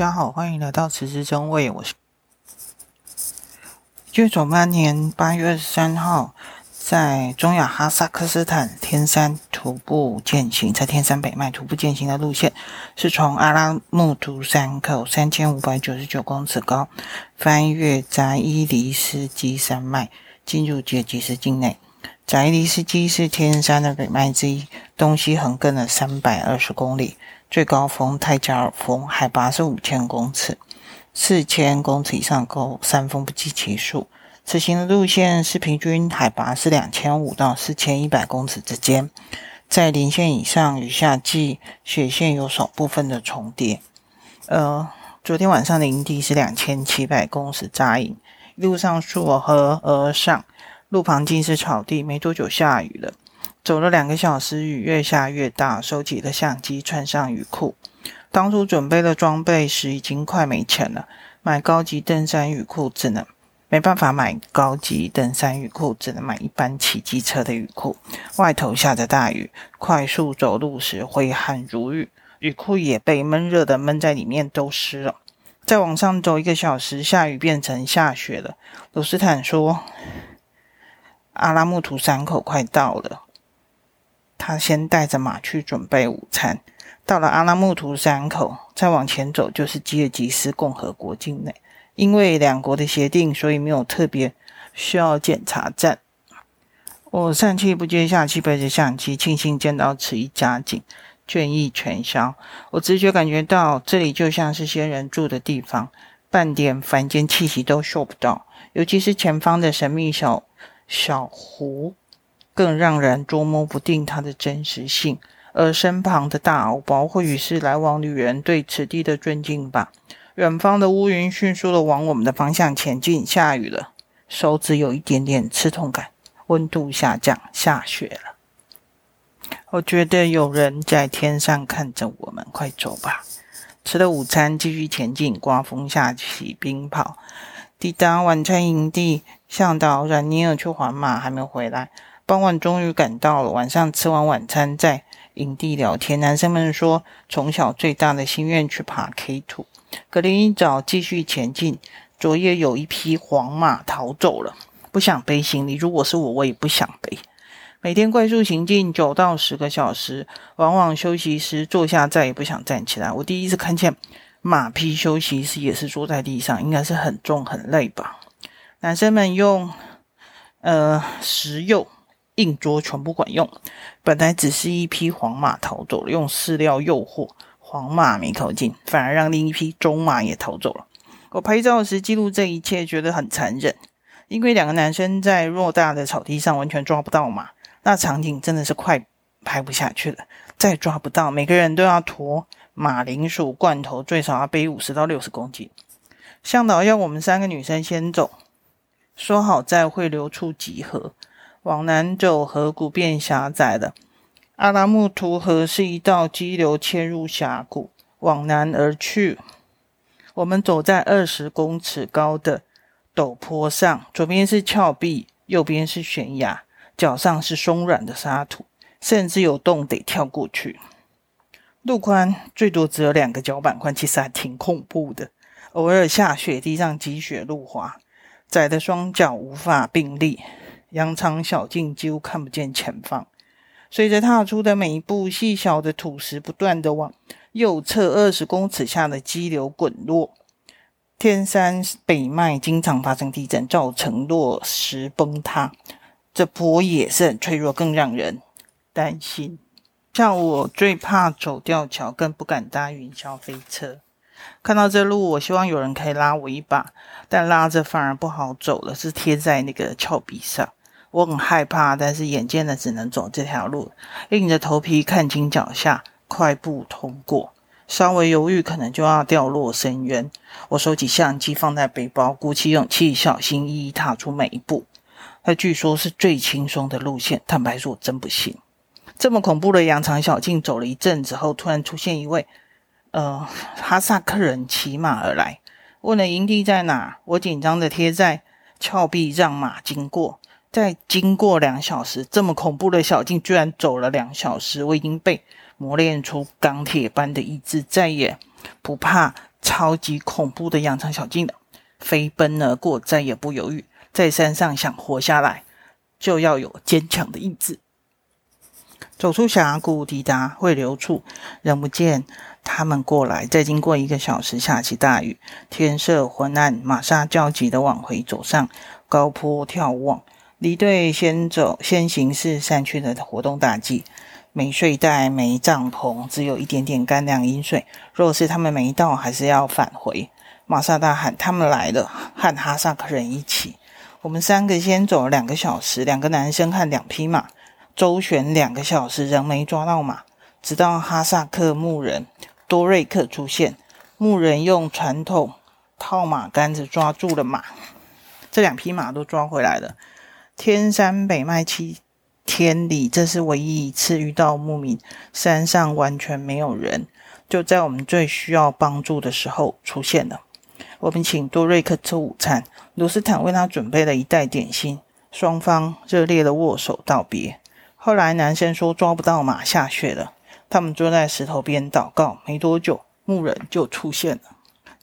大家好，欢迎来到此时真味。我是一九九八年八月二十三号，在中亚哈萨克斯坦天山徒步健行，在天山北脉徒步健行的路线是从阿拉木图山口三千五百九十九公尺高，翻越扎伊里斯基山脉，进入杰吉斯境内。扎伊里斯基是天山的北脉之一，东西横亘了三百二十公里。最高峰泰加尔峰，海拔是五千公尺，四千公尺以上高山峰不计其数。此行的路线是平均海拔是两千五到四千一百公尺之间，在零线以上与夏季雪线有少部分的重叠。呃，昨天晚上的营地是两千七百公尺扎营，路上溯河而上，路旁尽是草地，没多久下雨了。走了两个小时，雨越下越大，收起了相机，穿上雨裤。当初准备了装备时，已经快没钱了。买高级登山雨裤只能没办法买高级登山雨裤，只能买一般骑机车的雨裤。外头下着大雨，快速走路时挥汗如雨，雨裤也被闷热的闷在里面，都湿了。再往上走一个小时，下雨变成下雪了。鲁斯坦说：“阿拉木图山口快到了。”他先带着马去准备午餐，到了阿拉木图山口，再往前走就是吉尔吉斯共和国境内。因为两国的协定，所以没有特别需要检查站。我上气不接下气背着相机，庆幸见到此一佳景，倦意全消。我直觉感觉到这里就像是仙人住的地方，半点凡间气息都嗅不到，尤其是前方的神秘小小湖。更让人捉摸不定它的真实性，而身旁的大敖包或许是来往旅人对此地的尊敬吧。远方的乌云迅速地往我们的方向前进，下雨了，手指有一点点刺痛感，温度下降，下雪了。我觉得有人在天上看着我们，快走吧。吃了午餐，继续前进。刮风下起冰雹，抵达晚餐营地，向导让尼尔去还马，还没回来。傍晚终于赶到了，晚上吃完晚餐在营地聊天。男生们说，从小最大的心愿去爬 K two。隔天一早继续前进。昨夜有一匹黄马逃走了，不想背行李。如果是我，我也不想背。每天快速行进九到十个小时，往往休息时坐下再也不想站起来。我第一次看见马匹休息时也是坐在地上，应该是很重很累吧。男生们用呃石柚。硬捉全部管用，本来只是一匹黄马逃走了，用饲料诱惑黄马没靠近，反而让另一匹中马也逃走了。我拍照时记录这一切，觉得很残忍，因为两个男生在偌大的草地上完全抓不到马，那场景真的是快拍不下去了。再抓不到，每个人都要驮马铃薯罐头，最少要背五十到六十公斤。向导要我们三个女生先走，说好在汇流处集合。往南走，河谷变狭窄了。阿拉木图河是一道激流切入峡谷，往南而去。我们走在二十公尺高的陡坡上，左边是峭壁，右边是悬崖，脚上是松软的沙土，甚至有洞得跳过去。路宽最多只有两个脚板宽，其实还挺恐怖的。偶尔下雪，地上积雪路滑，窄的双脚无法并立。羊肠小径几乎看不见前方，随着踏出的每一步，细小的土石不断的往右侧二十公尺下的激流滚落。天山北脉经常发生地震，造成落石崩塌。这坡也是很脆弱，更让人担心。像我最怕走吊桥，更不敢搭云霄飞车。看到这路，我希望有人可以拉我一把，但拉着反而不好走了，是贴在那个峭壁上。我很害怕，但是眼见的只能走这条路，硬着头皮看清脚下，快步通过。稍微犹豫，可能就要掉落深渊。我收起相机，放在背包，鼓起勇气，小心翼翼踏出每一步。那据说是最轻松的路线，坦白说，我真不信。这么恐怖的羊肠小径，走了一阵子后，突然出现一位呃哈萨克人骑马而来，问了营地在哪。我紧张的贴在峭壁，让马经过。在经过两小时，这么恐怖的小径，居然走了两小时，我已经被磨练出钢铁般的意志，再也不怕超级恐怖的羊肠小径了，飞奔而过，再也不犹豫。在山上想活下来，就要有坚强的意志。走出峡谷，抵达汇流处，人不见，他们过来。再经过一个小时，下起大雨，天色昏暗，玛莎焦急地往回走上高坡眺望。离队先走，先行是山区的活动大忌，没睡袋，没帐篷，只有一点点干粮饮水。若是他们没到，还是要返回。玛莎大喊：“他们来了！”和哈萨克人一起，我们三个先走了两个小时，两个男生和两匹马。周旋两个小时，仍没抓到马，直到哈萨克牧人多瑞克出现。牧人用传统套马杆子抓住了马，这两匹马都抓回来了。天山北迈七天里，这是唯一一次遇到牧民。山上完全没有人，就在我们最需要帮助的时候出现了。我们请多瑞克吃午餐，卢斯坦为他准备了一袋点心，双方热烈的握手道别。后来男生说抓不到马，下雪了。他们坐在石头边祷告。没多久，牧人就出现了。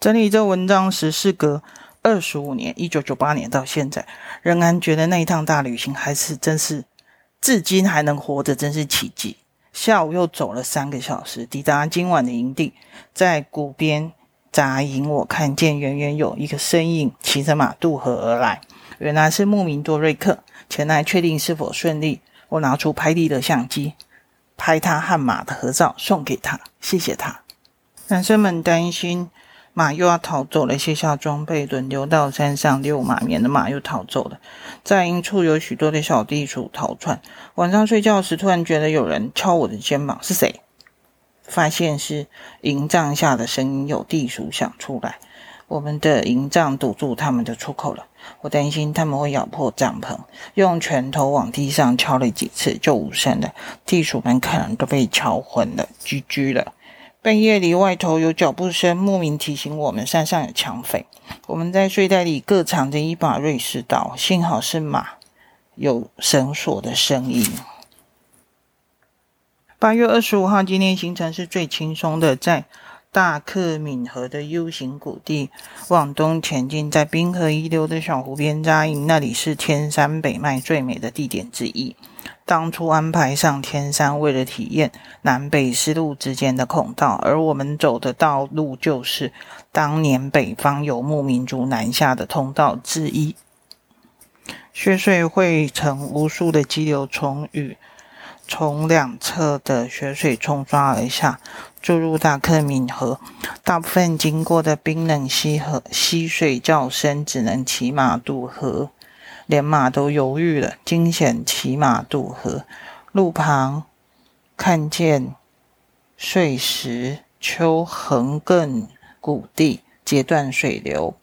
整理这文章时，事隔二十五年，一九九八年到现在，仍然觉得那一趟大旅行还是真是，至今还能活着，真是奇迹。下午又走了三个小时，抵达今晚的营地，在谷边扎营。我看见远远有一个身影骑着马渡河而来，原来是牧民多瑞克前来确定是否顺利。我拿出拍立的相机，拍他和马的合照，送给他，谢谢他。男生们担心马又要逃走了，卸下装备，轮流到山上遛马，免得马又逃走了。在营处有许多的小地鼠逃窜。晚上睡觉时，突然觉得有人敲我的肩膀，是谁？发现是营帐下的声音，有地鼠想出来。我们的营帐堵住他们的出口了，我担心他们会咬破帐篷，用拳头往地上敲了几次就无声了。地鼠们可能都被敲昏了，GG 了。半夜里外头有脚步声，莫名提醒我们山上有抢匪。我们在睡袋里各藏着一把瑞士刀，幸好是马，有绳索的声音。八月二十五号，今天行程是最轻松的，在。大克敏河的 U 型谷地往东前进，在冰河遗留的小湖边扎营，那里是天山北脉最美的地点之一。当初安排上天山，为了体验南北丝路之间的孔道，而我们走的道路就是当年北方游牧民族南下的通道之一。雪水汇成无数的激流，从雨从两侧的雪水冲刷而下。注入大克敏河，大部分经过的冰冷溪河，溪水较深，只能骑马渡河，连马都犹豫了，惊险骑马渡河。路旁看见碎石丘横亘谷地，截断水流，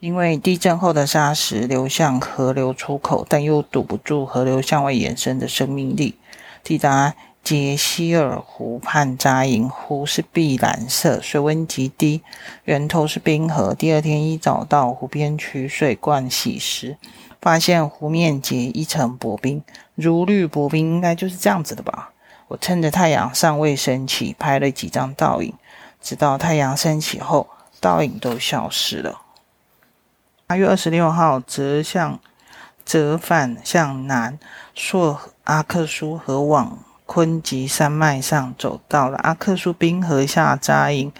因为地震后的沙石流向河流出口，但又堵不住河流向外延伸的生命力。抵达。杰希尔湖畔扎营，湖是碧蓝色，水温极低，源头是冰河。第二天一早到湖边取水灌洗时，发现湖面结一层薄冰，如履薄冰，应该就是这样子的吧？我趁着太阳尚未升起，拍了几张倒影，直到太阳升起后，倒影都消失了。八月二十六号，折向折返向南，溯阿克苏河往。昆吉山脉上走到了阿克苏冰河下扎营，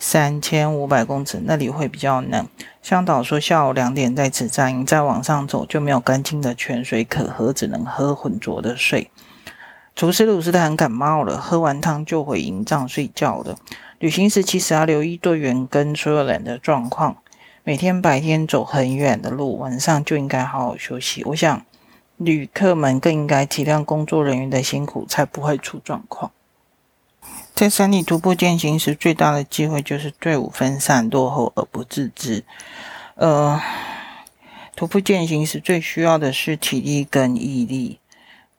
三千五百公尺，那里会比较冷。向导说下午两点在此扎营，再往上走就没有干净的泉水可喝，只能喝浑浊的水。厨师鲁斯坦感冒了，喝完汤就回营帐睡觉了。旅行时其实要留意队员跟所有人的状况。每天白天走很远的路，晚上就应该好好休息。我想。旅客们更应该体谅工作人员的辛苦，才不会出状况。在山里徒步健行时，最大的机会就是队伍分散、落后而不自知。呃，徒步健行时最需要的是体力跟毅力。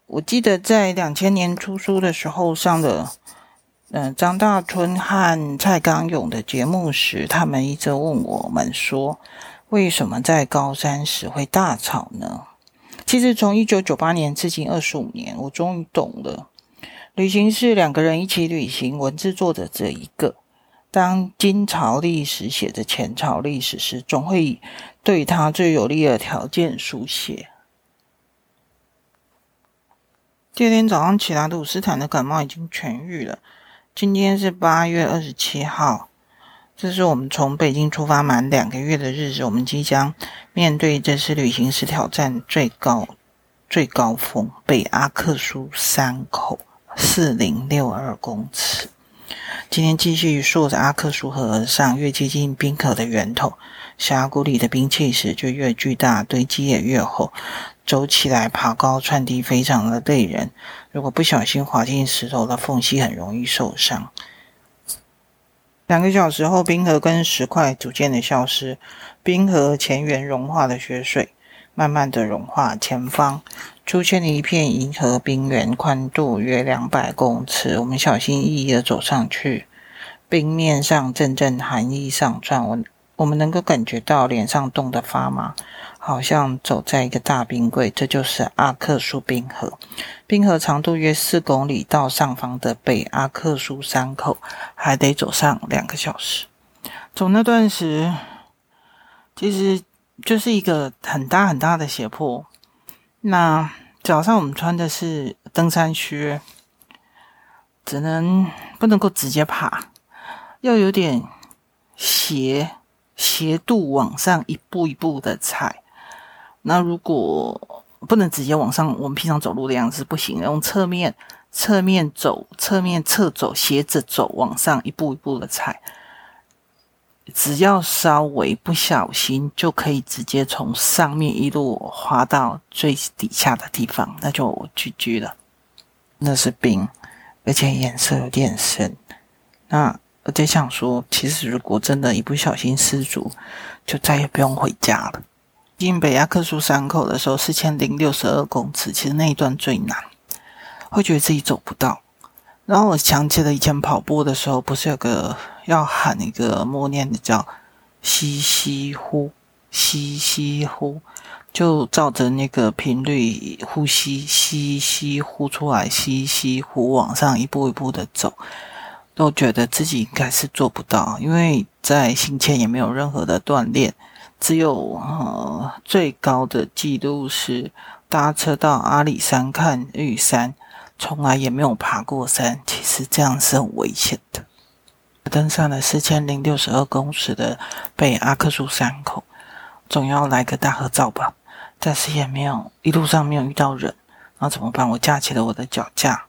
我记得在两千年出书的时候上的，嗯、呃，张大春和蔡刚勇的节目时，他们一直问我们说，为什么在高山时会大吵呢？其实从一九九八年至今二十五年，我终于懂了。旅行是两个人一起旅行，文字作者这一个，当今朝历史写着前朝历史时，总会以对他最有利的条件书写。第二天早上起来，鲁斯坦的感冒已经痊愈了。今天是八月二十七号，这是我们从北京出发满两个月的日子。我们即将面对这次旅行时挑战最高最高峰——北阿克苏山口，四零六二公尺。今天继续顺着阿克苏河而上，越接近冰河的源头，峡谷里的冰气石就越巨大，堆积也越厚。走起来爬高窜低，非常的累人。如果不小心滑进石头的缝隙，很容易受伤。两个小时后，冰河跟石块逐渐的消失，冰河前缘融化的雪水慢慢的融化，前方出现了一片银河冰原，宽度约两百公尺。我们小心翼翼的走上去，冰面上阵阵寒意上窜，我我们能够感觉到脸上冻得发麻。好像走在一个大冰柜，这就是阿克苏冰河。冰河长度约四公里，到上方的北阿克苏山口还得走上两个小时。走那段时，其实就是一个很大很大的斜坡。那脚上我们穿的是登山靴，只能不能够直接爬，要有点斜斜度往上一步一步的踩。那如果不能直接往上，我们平常走路的样子不行的，用侧面、侧面走、侧面侧走、斜着走，往上一步一步的踩，只要稍微不小心，就可以直接从上面一路滑到最底下的地方，那就 GG 了。那是冰，而且颜色有点深。那我在想说，其实如果真的一不小心失足，就再也不用回家了。进北阿克苏山口的时候，四千零六十二公尺，其实那一段最难，会觉得自己走不到。然后我想起了以前跑步的时候，不是有个要喊一个默念的叫“吸吸呼，吸吸呼”，就照着那个频率呼吸，吸吸呼出来，吸吸呼往上一步一步的走，都觉得自己应该是做不到，因为在行前也没有任何的锻炼。只有呃最高的记录是搭车到阿里山看玉山，从来也没有爬过山。其实这样是很危险的。登上了四千零六十二公尺的北阿克苏山口，总要来个大合照吧。但是也没有，一路上没有遇到人，那怎么办？我架起了我的脚架，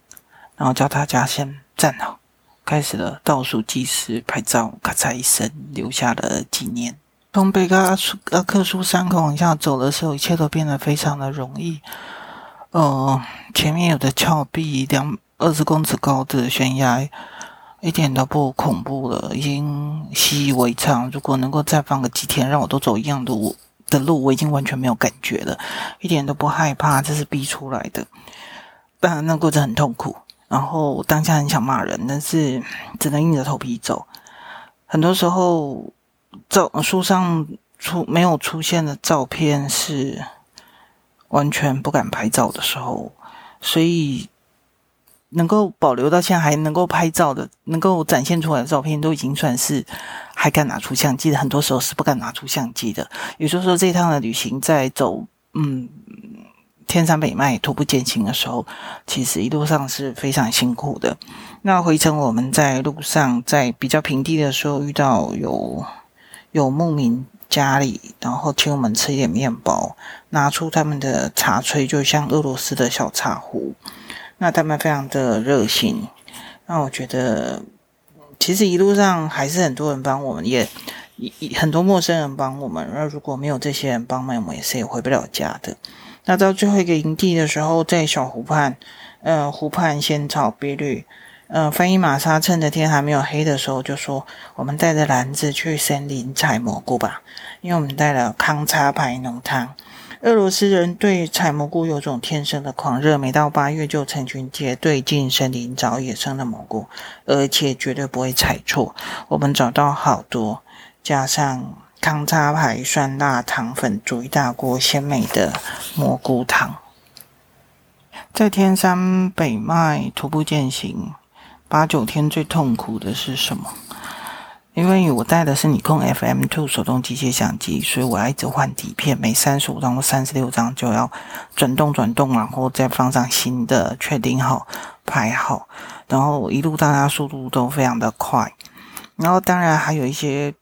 然后叫大家先站好，开始了倒数计时拍照，咔嚓一声，留下了纪念。从北阿克苏山口往下走的时候，一切都变得非常的容易。呃，前面有的峭壁，两二十公尺高的悬崖，一点都不恐怖了，已经习以为常。如果能够再放个几天，让我都走一样的路的路，我已经完全没有感觉了，一点都不害怕。这是逼出来的，当然那过程很痛苦。然后当下很想骂人，但是只能硬着头皮走。很多时候。照书上出没有出现的照片是完全不敢拍照的时候，所以能够保留到现在还能够拍照的、能够展现出来的照片，都已经算是还敢拿出相机的。很多时候是不敢拿出相机的。也就是说，这一趟的旅行在走嗯天山北迈徒步健行的时候，其实一路上是非常辛苦的。那回程我们在路上在比较平地的时候遇到有。有牧民家里，然后请我们吃一点面包，拿出他们的茶炊，就像俄罗斯的小茶壶。那他们非常的热心，那我觉得其实一路上还是很多人帮我们，也很多陌生人帮我们。那如果没有这些人帮忙，我们也是也回不了家的。那到最后一个营地的时候，在小湖畔，呃，湖畔仙草碧绿。呃，翻译玛莎趁着天还没有黑的时候就说：“我们带着篮子去森林采蘑菇吧，因为我们带了康查牌浓汤。俄罗斯人对采蘑菇有种天生的狂热，每到八月就成群结队进森林找野生的蘑菇，而且绝对不会采错。我们找到好多，加上康查牌酸辣糖粉，煮一大锅鲜美的蘑菇汤。在天山北脉徒步健行。八九天最痛苦的是什么？因为我带的是尼康 FM2 手动机械相机，所以我要一直换底片，每三十五张或三十六张就要转动转动，然后再放上新的，确定好拍好，然后一路大家速度都非常的快。然后当然还有一些，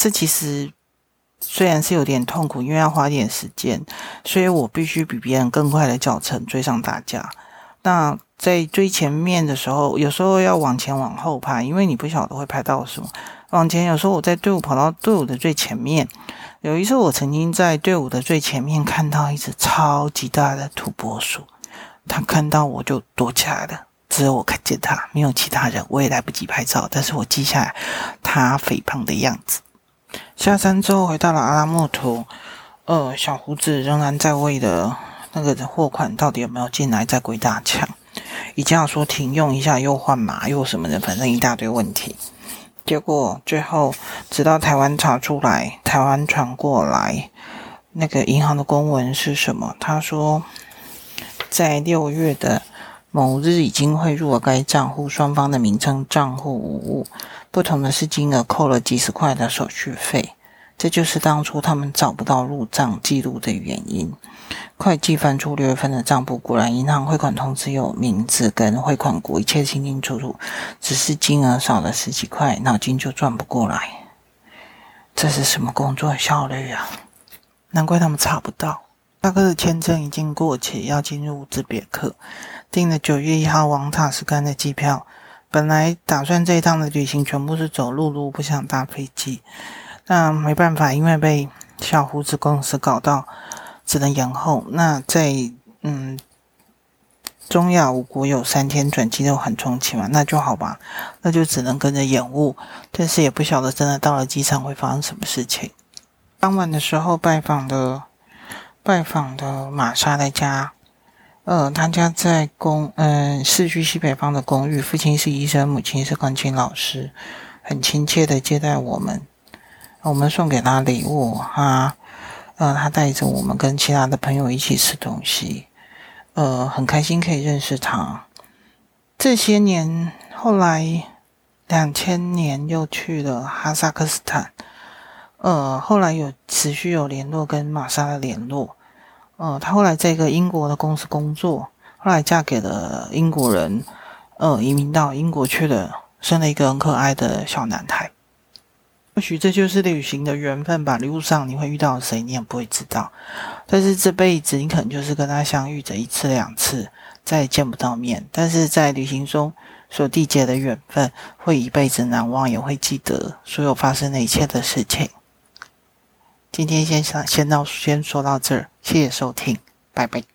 这其实虽然是有点痛苦，因为要花点时间，所以我必须比别人更快的脚程追上大家。那在最前面的时候，有时候要往前往后拍，因为你不晓得会拍到什么。往前，有时候我在队伍跑到队伍的最前面。有一次，我曾经在队伍的最前面看到一只超级大的土拨鼠，它看到我就躲起来了，只有我看见它，没有其他人。我也来不及拍照，但是我记下来它肥胖的样子。下山之后回到了阿拉木图，呃，小胡子仍然在为的那个货款到底有没有进来在鬼打墙，一定要说停用一下，又换码又什么的，反正一大堆问题。结果最后，直到台湾查出来，台湾传过来那个银行的公文是什么？他说，在六月的某日已经汇入了该账户，双方的名称账户无误，不同的是金额扣了几十块的手续费。这就是当初他们找不到入账记录的原因。会计翻出六月份的账簿，果然银行汇款通知有名字跟汇款国，一切清清楚楚，只是金额少了十几块，脑筋就转不过来。这是什么工作效率啊？难怪他们查不到。大哥的签证已经过期，要进入乌兹别克，订了九月一号往塔什干的机票。本来打算这一趟的旅行全部是走陆路，不想搭飞机。那没办法，因为被小胡子公司搞到。只能延后。那在嗯，中亚五国有三天转机的缓冲期嘛，那就好吧，那就只能跟着延误。但是也不晓得真的到了机场会发生什么事情。当晚的时候拜访的拜访的玛莎的家，呃，他家在公嗯、呃、市区西北方的公寓，父亲是医生，母亲是钢琴老师，很亲切的接待我们。我们送给他礼物哈。呃，他带着我们跟其他的朋友一起吃东西，呃，很开心可以认识他。这些年，后来两千年又去了哈萨克斯坦，呃，后来有持续有联络跟玛莎的联络。呃，他后来在一个英国的公司工作，后来嫁给了英国人，呃，移民到英国去了，生了一个很可爱的小男孩。或许这就是旅行的缘分吧。路上你会遇到谁，你也不会知道。但是这辈子你可能就是跟他相遇着一次两次，再也见不到面。但是在旅行中所缔结的缘分，会一辈子难忘，也会记得所有发生的一切的事情。今天先上先到先说到这儿，谢谢收听，拜拜。